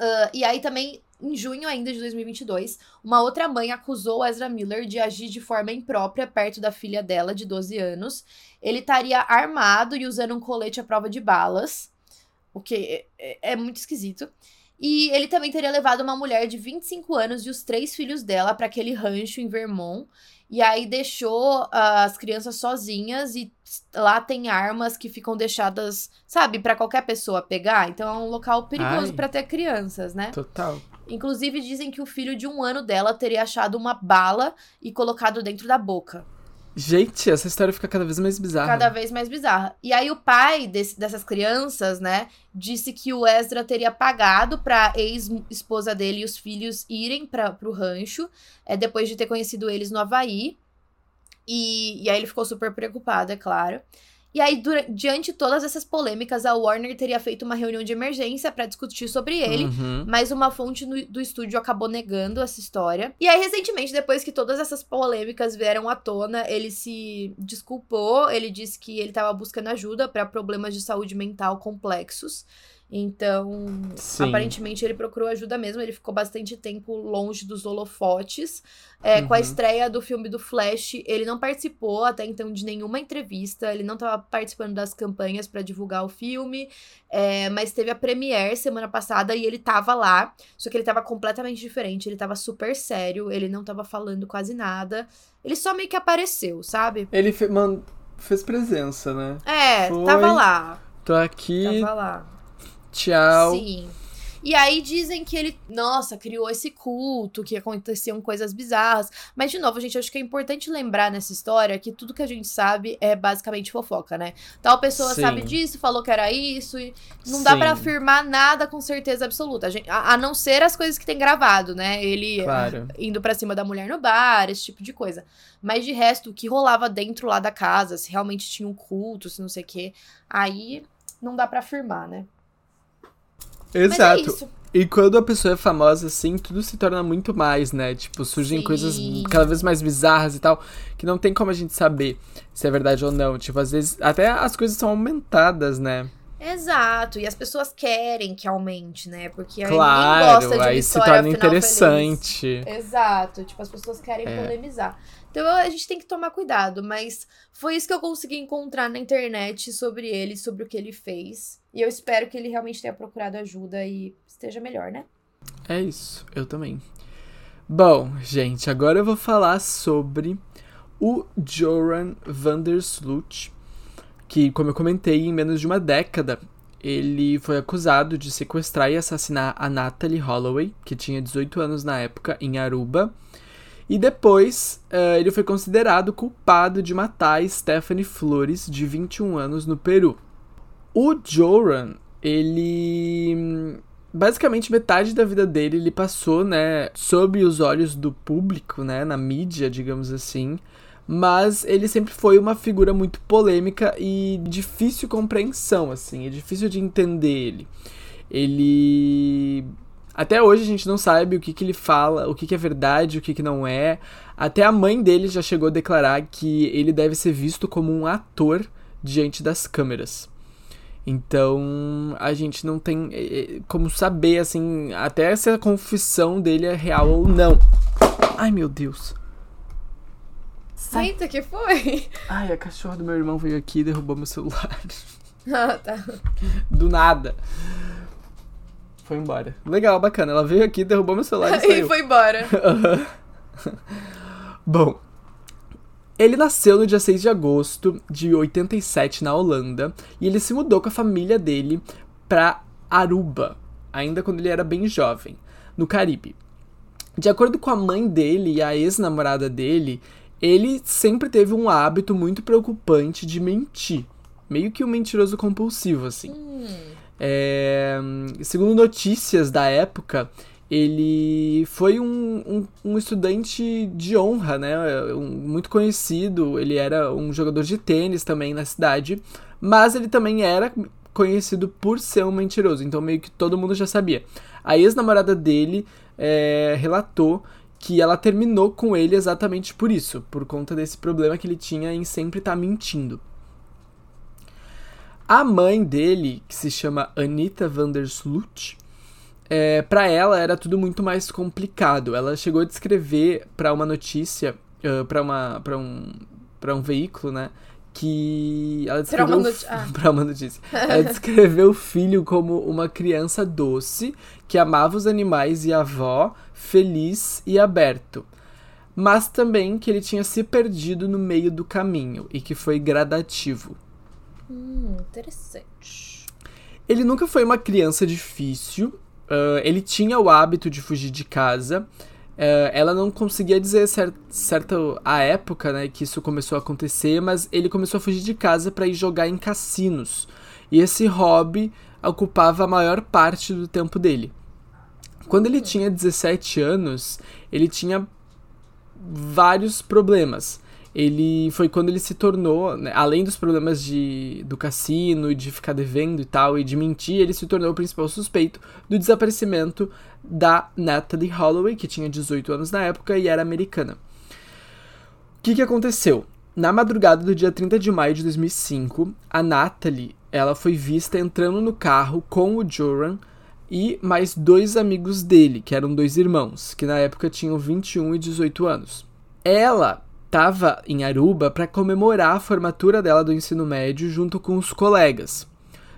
Uh, e aí também, em junho ainda de 2022, uma outra mãe acusou Ezra Miller de agir de forma imprópria perto da filha dela, de 12 anos. Ele estaria armado e usando um colete à prova de balas. O que é, é, é muito esquisito. E ele também teria levado uma mulher de 25 anos e os três filhos dela para aquele rancho em Vermont. E aí deixou uh, as crianças sozinhas e lá tem armas que ficam deixadas, sabe, para qualquer pessoa pegar. Então é um local perigoso para ter crianças, né? Total. Inclusive dizem que o filho de um ano dela teria achado uma bala e colocado dentro da boca. Gente, essa história fica cada vez mais bizarra. Cada vez mais bizarra. E aí o pai desse, dessas crianças, né, disse que o Ezra teria pagado pra ex-esposa dele e os filhos irem para pro rancho, é, depois de ter conhecido eles no Havaí. E, e aí ele ficou super preocupado, é claro. E aí, durante, diante de todas essas polêmicas, a Warner teria feito uma reunião de emergência para discutir sobre ele, uhum. mas uma fonte no, do estúdio acabou negando essa história. E aí, recentemente, depois que todas essas polêmicas vieram à tona, ele se desculpou, ele disse que ele estava buscando ajuda para problemas de saúde mental complexos. Então, Sim. aparentemente ele procurou ajuda mesmo. Ele ficou bastante tempo longe dos holofotes. É, uhum. Com a uhum. estreia do filme do Flash, ele não participou até então de nenhuma entrevista. Ele não estava participando das campanhas para divulgar o filme. É, mas teve a premiere semana passada e ele tava lá. Só que ele tava completamente diferente. Ele tava super sério. Ele não tava falando quase nada. Ele só meio que apareceu, sabe? Ele fe man, fez presença, né? É, Foi... tava lá. Tô aqui. Tava lá. Tchau. Sim. E aí dizem que ele, nossa, criou esse culto, que aconteciam coisas bizarras. Mas, de novo, gente, acho que é importante lembrar nessa história que tudo que a gente sabe é basicamente fofoca, né? Tal pessoa Sim. sabe disso, falou que era isso, e não Sim. dá para afirmar nada com certeza absoluta. A, gente, a, a, não ser as coisas que tem gravado, né? Ele claro. indo para cima da mulher no bar, esse tipo de coisa. Mas de resto, o que rolava dentro lá da casa, se realmente tinha um culto, se não sei o quê, aí não dá para afirmar, né? Exato. É e quando a pessoa é famosa, assim, tudo se torna muito mais, né? Tipo, surgem Sim. coisas cada vez mais bizarras e tal, que não tem como a gente saber se é verdade ou não. Tipo, às vezes, até as coisas são aumentadas, né? Exato, e as pessoas querem que aumente, né? Porque claro, ninguém gosta de uma aí se torna interessante. Feliz. Exato, tipo, as pessoas querem é. polemizar. Então a gente tem que tomar cuidado, mas foi isso que eu consegui encontrar na internet sobre ele, sobre o que ele fez. E eu espero que ele realmente tenha procurado ajuda e esteja melhor, né? É isso, eu também. Bom, gente, agora eu vou falar sobre o Joran Vandersloot, que, como eu comentei, em menos de uma década, ele foi acusado de sequestrar e assassinar a Natalie Holloway, que tinha 18 anos na época, em Aruba, e depois, uh, ele foi considerado culpado de matar Stephanie Flores, de 21 anos, no Peru. O Joran, ele. Basicamente, metade da vida dele ele passou, né, sob os olhos do público, né, na mídia, digamos assim. Mas ele sempre foi uma figura muito polêmica e difícil compreensão, assim, é difícil de entender ele. Ele até hoje a gente não sabe o que, que ele fala, o que, que é verdade, o que, que não é. Até a mãe dele já chegou a declarar que ele deve ser visto como um ator diante das câmeras. Então a gente não tem eh, eh, como saber, assim, até se a confissão dele é real ou não. Ai meu Deus. Eita, que foi? Ai, a cachorra do meu irmão veio aqui e derrubou meu celular. Ah, tá. Do nada foi embora. Legal, bacana. Ela veio aqui, derrubou meu celular e saiu. e foi embora. Bom, ele nasceu no dia 6 de agosto de 87 na Holanda e ele se mudou com a família dele para Aruba, ainda quando ele era bem jovem, no Caribe. De acordo com a mãe dele e a ex-namorada dele, ele sempre teve um hábito muito preocupante de mentir. Meio que um mentiroso compulsivo, assim. Hum. É, segundo notícias da época, ele foi um, um, um, estudante de honra, né? Um, muito conhecido. Ele era um jogador de tênis também na cidade, mas ele também era conhecido por ser um mentiroso. Então meio que todo mundo já sabia. A ex-namorada dele é, relatou que ela terminou com ele exatamente por isso, por conta desse problema que ele tinha em sempre estar tá mentindo. A mãe dele, que se chama Anita Vandersloot, é, para ela era tudo muito mais complicado. Ela chegou a descrever para uma notícia, uh, para uma para um para um veículo, né, que ela descreveu para uma, ah. uma notícia. Ela descreveu o filho como uma criança doce que amava os animais e a avó, feliz e aberto. Mas também que ele tinha se perdido no meio do caminho e que foi gradativo. Hum, interessante. Ele nunca foi uma criança difícil Uh, ele tinha o hábito de fugir de casa. Uh, ela não conseguia dizer cer certa a época né, que isso começou a acontecer, mas ele começou a fugir de casa para ir jogar em cassinos. E esse hobby ocupava a maior parte do tempo dele. Quando ele tinha 17 anos, ele tinha vários problemas ele foi quando ele se tornou, né, além dos problemas de, do cassino e de ficar devendo e tal, e de mentir, ele se tornou o principal suspeito do desaparecimento da Natalie Holloway, que tinha 18 anos na época e era americana. O que, que aconteceu? Na madrugada do dia 30 de maio de 2005, a Natalie ela foi vista entrando no carro com o Joran e mais dois amigos dele, que eram dois irmãos, que na época tinham 21 e 18 anos. Ela estava em Aruba para comemorar a formatura dela do ensino médio junto com os colegas.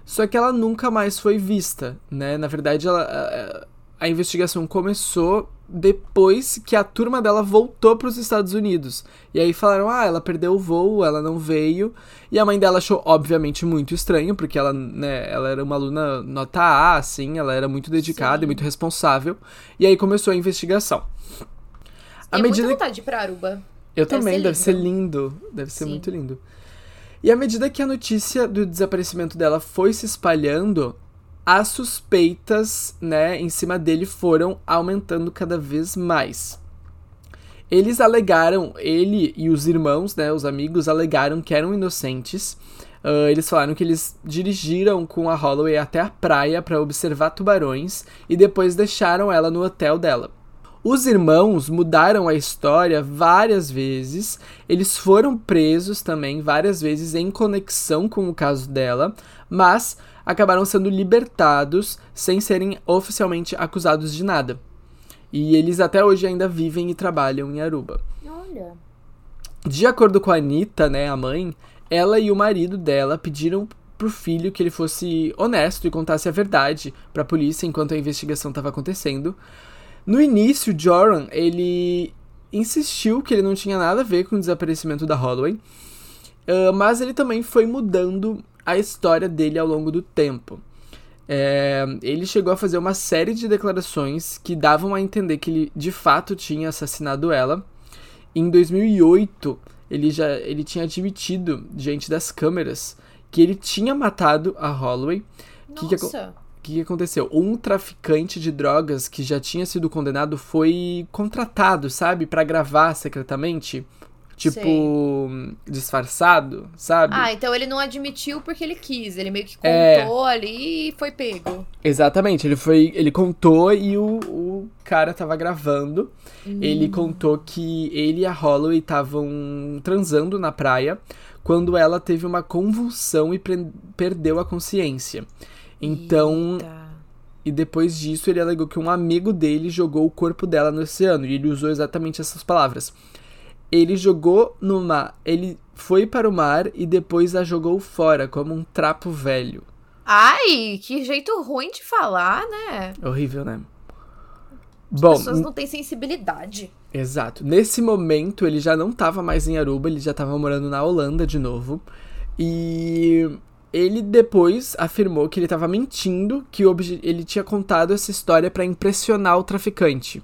Só que ela nunca mais foi vista, né? Na verdade, ela, a, a investigação começou depois que a turma dela voltou para os Estados Unidos. E aí falaram: "Ah, ela perdeu o voo, ela não veio". E a mãe dela achou obviamente muito estranho, porque ela, né, ela era uma aluna nota A, assim, ela era muito dedicada Sim. e muito responsável. E aí começou a investigação. A medida muita vontade de ir pra Aruba. Eu deve também, ser deve ser lindo. Deve ser Sim. muito lindo. E à medida que a notícia do desaparecimento dela foi se espalhando, as suspeitas, né, em cima dele foram aumentando cada vez mais. Eles alegaram, ele e os irmãos, né, os amigos, alegaram que eram inocentes. Uh, eles falaram que eles dirigiram com a Holloway até a praia para observar tubarões e depois deixaram ela no hotel dela. Os irmãos mudaram a história várias vezes, eles foram presos também várias vezes em conexão com o caso dela, mas acabaram sendo libertados sem serem oficialmente acusados de nada. E eles até hoje ainda vivem e trabalham em Aruba. Olha. De acordo com a Anitta, né, a mãe, ela e o marido dela pediram pro filho que ele fosse honesto e contasse a verdade para a polícia enquanto a investigação estava acontecendo. No início, Joran, ele insistiu que ele não tinha nada a ver com o desaparecimento da Holloway, uh, mas ele também foi mudando a história dele ao longo do tempo. É, ele chegou a fazer uma série de declarações que davam a entender que ele de fato tinha assassinado ela. Em 2008, ele já ele tinha admitido diante das câmeras que ele tinha matado a Holloway. Nossa. Que, que, que aconteceu? Um traficante de drogas que já tinha sido condenado foi contratado, sabe, para gravar secretamente. Tipo, Sei. disfarçado, sabe? Ah, então ele não admitiu porque ele quis. Ele meio que é. contou é... ali e foi pego. Exatamente, ele foi. Ele contou e o, o cara tava gravando. Hum. Ele contou que ele e a Holloway estavam transando na praia quando ela teve uma convulsão e perdeu a consciência. Então. Eita. E depois disso, ele alegou que um amigo dele jogou o corpo dela no oceano. E ele usou exatamente essas palavras. Ele jogou no mar. Ele foi para o mar e depois a jogou fora, como um trapo velho. Ai, que jeito ruim de falar, né? Horrível, né? As Bom, pessoas não têm sensibilidade. Exato. Nesse momento, ele já não estava mais em Aruba, ele já estava morando na Holanda de novo. E ele depois afirmou que ele estava mentindo, que ele tinha contado essa história para impressionar o traficante.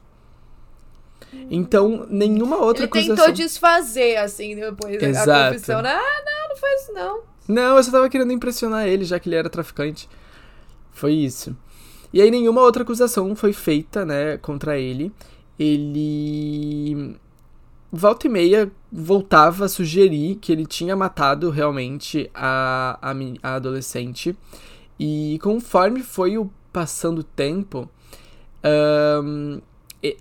Então, nenhuma outra coisa. Ele tentou desfazer, assim, depois Exato. a confissão. Ah, não, não foi isso, não. Não, eu só tava querendo impressionar ele, já que ele era traficante. Foi isso. E aí nenhuma outra acusação foi feita, né, contra ele. Ele volta e meia voltava a sugerir que ele tinha matado realmente a, a, a adolescente. E conforme foi o passando o tempo, um,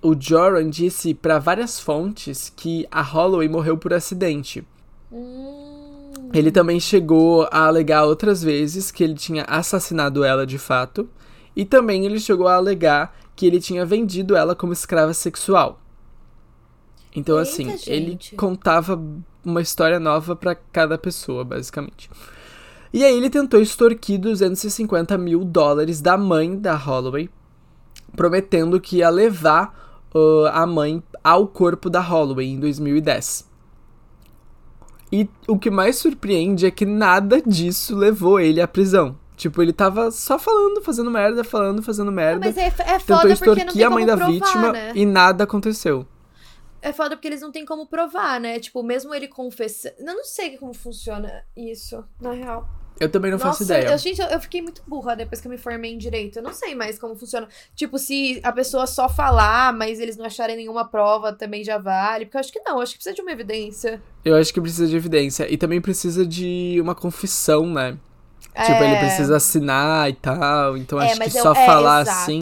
o Joran disse para várias fontes que a Holloway morreu por acidente. Hum. Ele também chegou a alegar outras vezes que ele tinha assassinado ela de fato. E também ele chegou a alegar que ele tinha vendido ela como escrava sexual. Então, Eita, assim, gente. ele contava uma história nova para cada pessoa, basicamente. E aí ele tentou extorquir 250 mil dólares da mãe da Holloway, prometendo que ia levar uh, a mãe ao corpo da Holloway em 2010. E o que mais surpreende é que nada disso levou ele à prisão. Tipo, ele tava só falando, fazendo merda, falando, fazendo merda. Mas é, é foda tentou extorquir a mãe da provar, vítima né? e nada aconteceu. É foda porque eles não têm como provar, né? Tipo, mesmo ele confessando. Eu não sei como funciona isso, na real. Eu também não Nossa, faço ideia. Eu, gente, eu fiquei muito burra depois que eu me formei em direito. Eu não sei mais como funciona. Tipo, se a pessoa só falar, mas eles não acharem nenhuma prova, também já vale. Porque eu acho que não, eu acho que precisa de uma evidência. Eu acho que precisa de evidência. E também precisa de uma confissão, né? É... Tipo, ele é. precisa assinar e tal. Então é, acho que eu, só é, falar exato. assim,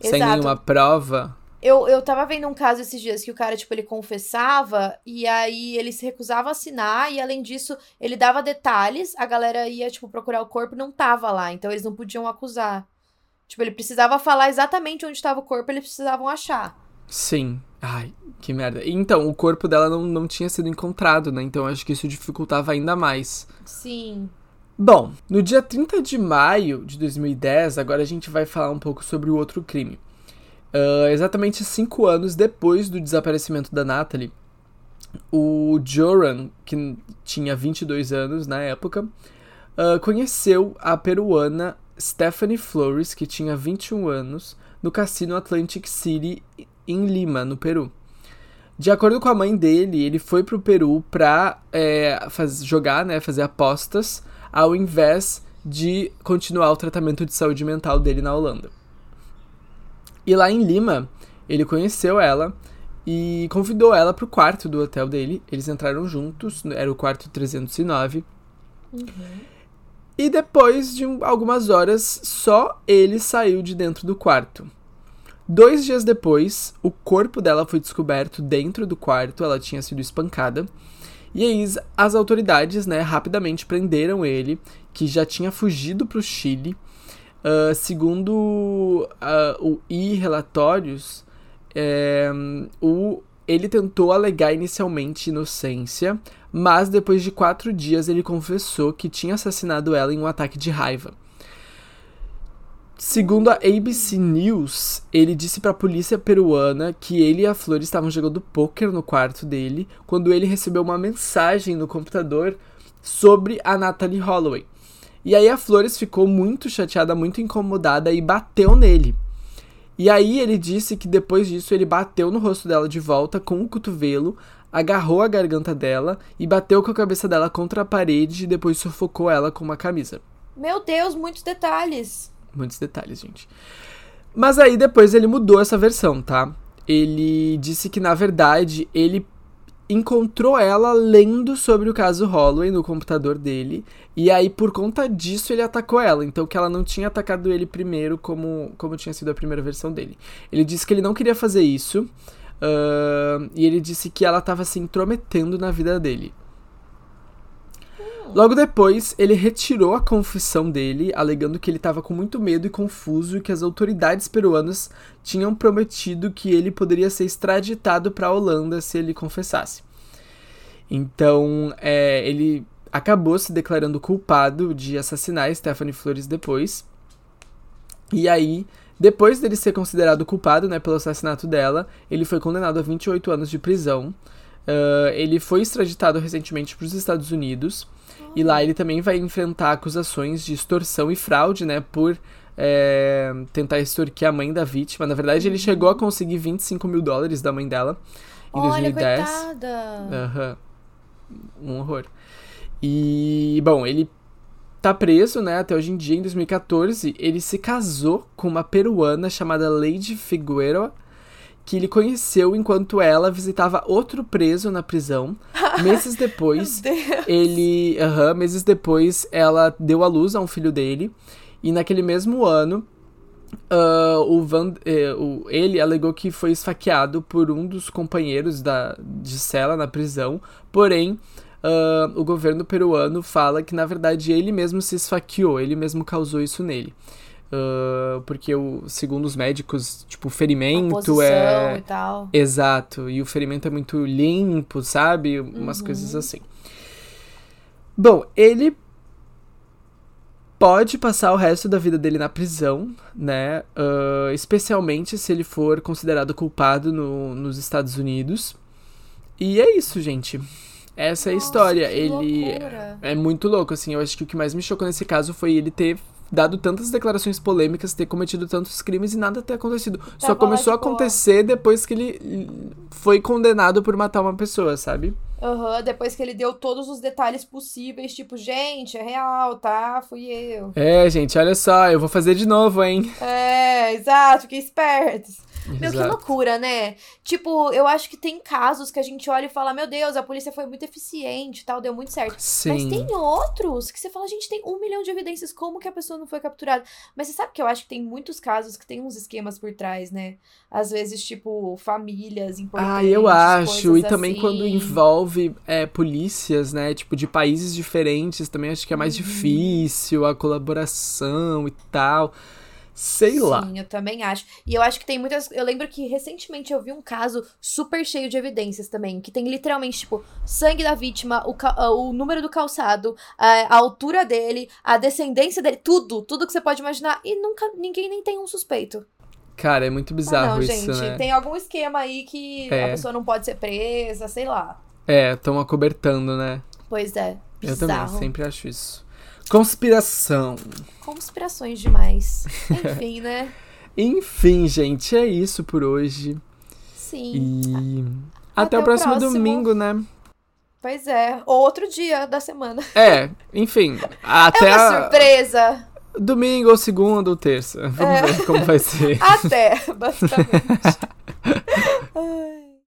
sem exato. nenhuma prova. Eu, eu tava vendo um caso esses dias que o cara, tipo, ele confessava e aí ele se recusava a assinar e além disso, ele dava detalhes, a galera ia, tipo, procurar o corpo e não tava lá, então eles não podiam acusar. Tipo, ele precisava falar exatamente onde estava o corpo, eles precisavam achar. Sim. Ai, que merda. Então, o corpo dela não, não tinha sido encontrado, né? Então acho que isso dificultava ainda mais. Sim. Bom, no dia 30 de maio de 2010, agora a gente vai falar um pouco sobre o outro crime. Uh, exatamente cinco anos depois do desaparecimento da Natalie, o Joran, que tinha 22 anos na época, uh, conheceu a peruana Stephanie Flores, que tinha 21 anos, no cassino Atlantic City, em Lima, no Peru. De acordo com a mãe dele, ele foi para o Peru para é, jogar, né, fazer apostas, ao invés de continuar o tratamento de saúde mental dele na Holanda. E lá em Lima, ele conheceu ela e convidou ela pro quarto do hotel dele. Eles entraram juntos, era o quarto 309. Uhum. E depois de algumas horas, só ele saiu de dentro do quarto. Dois dias depois, o corpo dela foi descoberto dentro do quarto, ela tinha sido espancada. E aí as autoridades, né, rapidamente prenderam ele, que já tinha fugido para o Chile Uh, segundo uh, o I-relatórios, é, o, ele tentou alegar inicialmente inocência, mas depois de quatro dias ele confessou que tinha assassinado ela em um ataque de raiva. Segundo a ABC News, ele disse para a polícia peruana que ele e a Flor estavam jogando poker no quarto dele quando ele recebeu uma mensagem no computador sobre a Natalie Holloway. E aí a Flores ficou muito chateada, muito incomodada e bateu nele. E aí ele disse que depois disso ele bateu no rosto dela de volta com o cotovelo, agarrou a garganta dela e bateu com a cabeça dela contra a parede e depois sufocou ela com uma camisa. Meu Deus, muitos detalhes. Muitos detalhes, gente. Mas aí depois ele mudou essa versão, tá? Ele disse que na verdade ele encontrou ela lendo sobre o caso Holloway no computador dele. E aí, por conta disso, ele atacou ela. Então, que ela não tinha atacado ele primeiro, como, como tinha sido a primeira versão dele. Ele disse que ele não queria fazer isso. Uh, e ele disse que ela estava se intrometendo na vida dele. Logo depois, ele retirou a confissão dele, alegando que ele estava com muito medo e confuso e que as autoridades peruanas tinham prometido que ele poderia ser extraditado para a Holanda se ele confessasse. Então, é, ele acabou se declarando culpado de assassinar Stephanie Flores depois. E aí, depois dele ser considerado culpado né, pelo assassinato dela, ele foi condenado a 28 anos de prisão. Uh, ele foi extraditado recentemente para os Estados Unidos. E lá ele também vai enfrentar acusações de extorsão e fraude, né? Por é, tentar extorquir a mãe da vítima. Na verdade, ele chegou a conseguir 25 mil dólares da mãe dela em Olha, 2010. Coitada. Uhum. Um horror. E, bom, ele tá preso, né, até hoje em dia, em 2014. Ele se casou com uma peruana chamada Lady Figueroa, que ele conheceu enquanto ela visitava outro preso na prisão. Meses depois, ele. Uhum, meses depois, ela deu à luz a um filho dele. E naquele mesmo ano, uh, o Van, eh, o, ele alegou que foi esfaqueado por um dos companheiros da, de cela na prisão. Porém, uh, o governo peruano fala que, na verdade, ele mesmo se esfaqueou, ele mesmo causou isso nele. Uh, porque o, segundo os médicos, tipo, o ferimento é. E tal. Exato. E o ferimento é muito limpo, sabe? Umas uhum. coisas assim. Bom, ele pode passar o resto da vida dele na prisão, né? Uh, especialmente se ele for considerado culpado no, nos Estados Unidos. E é isso, gente. Essa Nossa, é a história. ele loucura. é muito louco, assim. Eu acho que o que mais me chocou nesse caso foi ele ter dado tantas declarações polêmicas, ter cometido tantos crimes e nada ter acontecido. Tá Só começou a acontecer boa. depois que ele foi condenado por matar uma pessoa, sabe? Aham, uhum, depois que ele deu todos os detalhes possíveis, tipo, gente, é real, tá? Fui eu. É, gente, olha só, eu vou fazer de novo, hein? É, exato, fiquei espertos. Meu, que loucura, né? Tipo, eu acho que tem casos que a gente olha e fala, meu Deus, a polícia foi muito eficiente tal, deu muito certo. Sim. Mas tem outros que você fala, a gente tem um milhão de evidências, como que a pessoa não foi capturada? Mas você sabe que eu acho que tem muitos casos que tem uns esquemas por trás, né? Às vezes, tipo, famílias importantes. Ah, eu acho. E também assim. quando envolve é, polícias, né? Tipo, de países diferentes, também acho que é mais uhum. difícil a colaboração e tal. Sei lá. Sim, eu também acho. E eu acho que tem muitas. Eu lembro que recentemente eu vi um caso super cheio de evidências também. Que tem literalmente, tipo, sangue da vítima, o, ah, o número do calçado, a, a, altura dele, a descendência dele, tudo, tudo que você pode imaginar. E nunca ninguém nem tem um suspeito. Cara, é muito bizarro ah, não, isso, gente, né? Tem algum esquema aí que é. a pessoa não pode ser presa, sei lá. É, estão acobertando, né? Pois é. Bizarro. Eu também sempre acho isso. Conspiração. Conspirações demais. Enfim, né? Enfim, gente, é isso por hoje. Sim. E até, até o, próximo, próximo domingo, né? Pois é. Ou outro dia da semana. É, enfim. Até é uma a... surpresa. Domingo, ou segunda, ou terça. Vamos é. ver como vai ser. Até, basicamente.